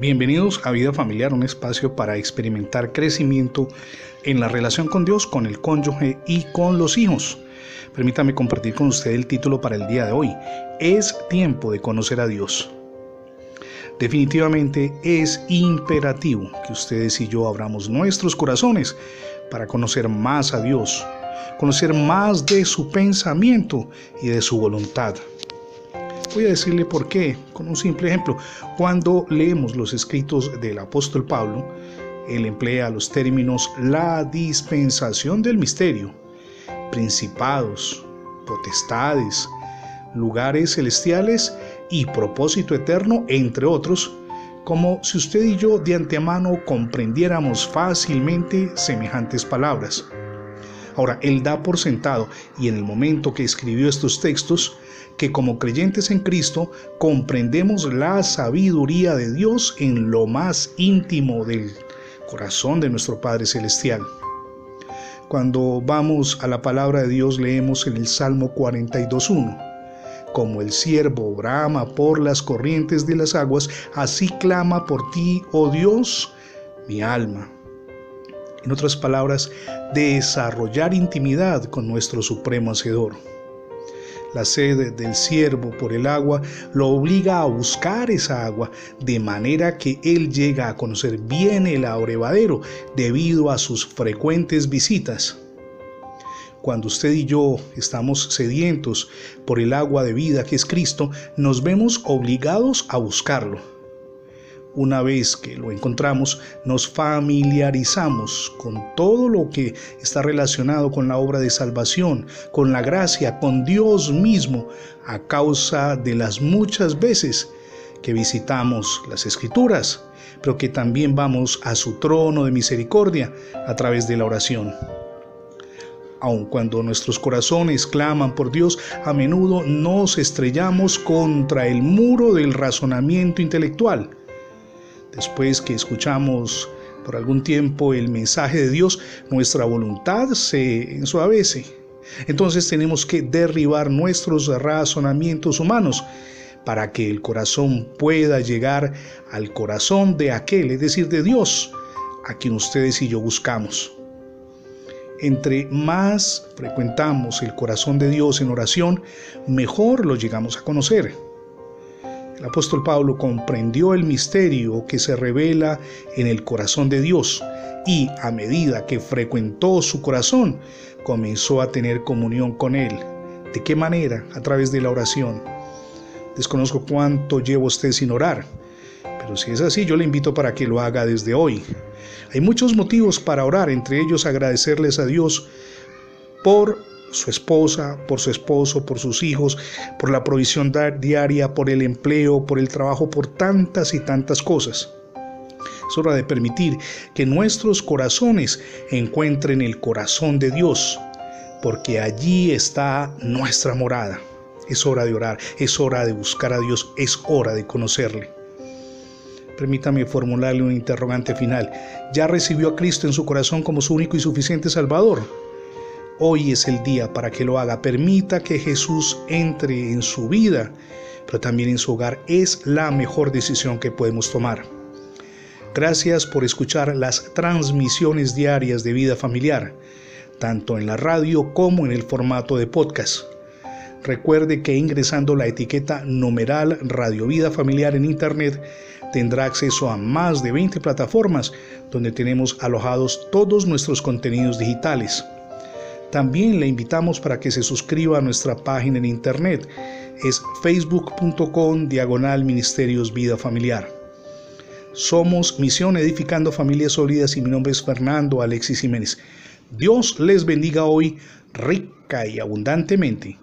Bienvenidos a Vida Familiar, un espacio para experimentar crecimiento en la relación con Dios, con el cónyuge y con los hijos. Permítame compartir con usted el título para el día de hoy. Es tiempo de conocer a Dios. Definitivamente es imperativo que ustedes y yo abramos nuestros corazones para conocer más a Dios, conocer más de su pensamiento y de su voluntad. Voy a decirle por qué, con un simple ejemplo. Cuando leemos los escritos del apóstol Pablo, él emplea los términos la dispensación del misterio, principados, potestades, lugares celestiales y propósito eterno, entre otros, como si usted y yo de antemano comprendiéramos fácilmente semejantes palabras. Ahora, él da por sentado, y en el momento que escribió estos textos, que como creyentes en Cristo comprendemos la sabiduría de Dios en lo más íntimo del corazón de nuestro Padre Celestial. Cuando vamos a la palabra de Dios leemos en el Salmo 42.1 como el siervo brama por las corrientes de las aguas, así clama por ti, oh Dios, mi alma. En otras palabras, desarrollar intimidad con nuestro Supremo Hacedor. La sed del siervo por el agua lo obliga a buscar esa agua, de manera que él llega a conocer bien el abrevadero debido a sus frecuentes visitas. Cuando usted y yo estamos sedientos por el agua de vida que es Cristo, nos vemos obligados a buscarlo una vez que lo encontramos, nos familiarizamos con todo lo que está relacionado con la obra de salvación, con la gracia, con Dios mismo, a causa de las muchas veces que visitamos las escrituras, pero que también vamos a su trono de misericordia a través de la oración. Aun cuando nuestros corazones claman por Dios, a menudo nos estrellamos contra el muro del razonamiento intelectual Después que escuchamos por algún tiempo el mensaje de Dios, nuestra voluntad se ensuavece. Entonces tenemos que derribar nuestros razonamientos humanos para que el corazón pueda llegar al corazón de aquel, es decir, de Dios, a quien ustedes y yo buscamos. Entre más frecuentamos el corazón de Dios en oración, mejor lo llegamos a conocer. El apóstol Pablo comprendió el misterio que se revela en el corazón de Dios y a medida que frecuentó su corazón, comenzó a tener comunión con Él. ¿De qué manera? A través de la oración. Desconozco cuánto lleva usted sin orar, pero si es así, yo le invito para que lo haga desde hoy. Hay muchos motivos para orar, entre ellos agradecerles a Dios por su esposa, por su esposo, por sus hijos, por la provisión diaria, por el empleo, por el trabajo, por tantas y tantas cosas. Es hora de permitir que nuestros corazones encuentren el corazón de Dios, porque allí está nuestra morada. Es hora de orar, es hora de buscar a Dios, es hora de conocerle. Permítame formularle un interrogante final. ¿Ya recibió a Cristo en su corazón como su único y suficiente Salvador? Hoy es el día para que lo haga. Permita que Jesús entre en su vida, pero también en su hogar. Es la mejor decisión que podemos tomar. Gracias por escuchar las transmisiones diarias de vida familiar, tanto en la radio como en el formato de podcast. Recuerde que ingresando la etiqueta numeral Radio Vida Familiar en Internet tendrá acceso a más de 20 plataformas donde tenemos alojados todos nuestros contenidos digitales. También le invitamos para que se suscriba a nuestra página en internet. Es facebook.com diagonal ministerios vida familiar. Somos Misión Edificando Familias Sólidas y mi nombre es Fernando Alexis Jiménez. Dios les bendiga hoy rica y abundantemente.